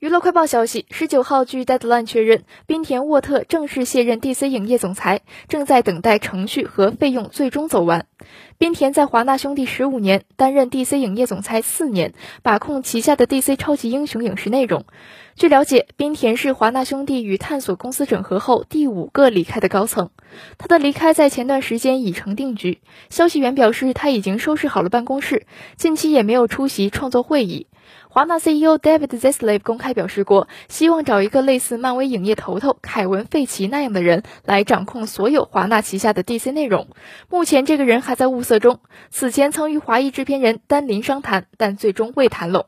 娱乐快报消息：十九号，据 Deadline 确认，滨田沃特正式卸任 DC 影业总裁，正在等待程序和费用最终走完。滨田在华纳兄弟十五年，担任 DC 影业总裁四年，把控旗下的 DC 超级英雄影视内容。据了解，滨田是华纳兄弟与探索公司整合后第五个离开的高层。他的离开在前段时间已成定局。消息源表示，他已经收拾好了办公室，近期也没有出席创作会议。华纳 CEO David Zaslav 公开表示过，希望找一个类似漫威影业头头凯文·费奇那样的人来掌控所有华纳旗下的 DC 内容。目前，这个人还在物色中。此前曾与华裔制片人丹林商谈，但最终未谈拢。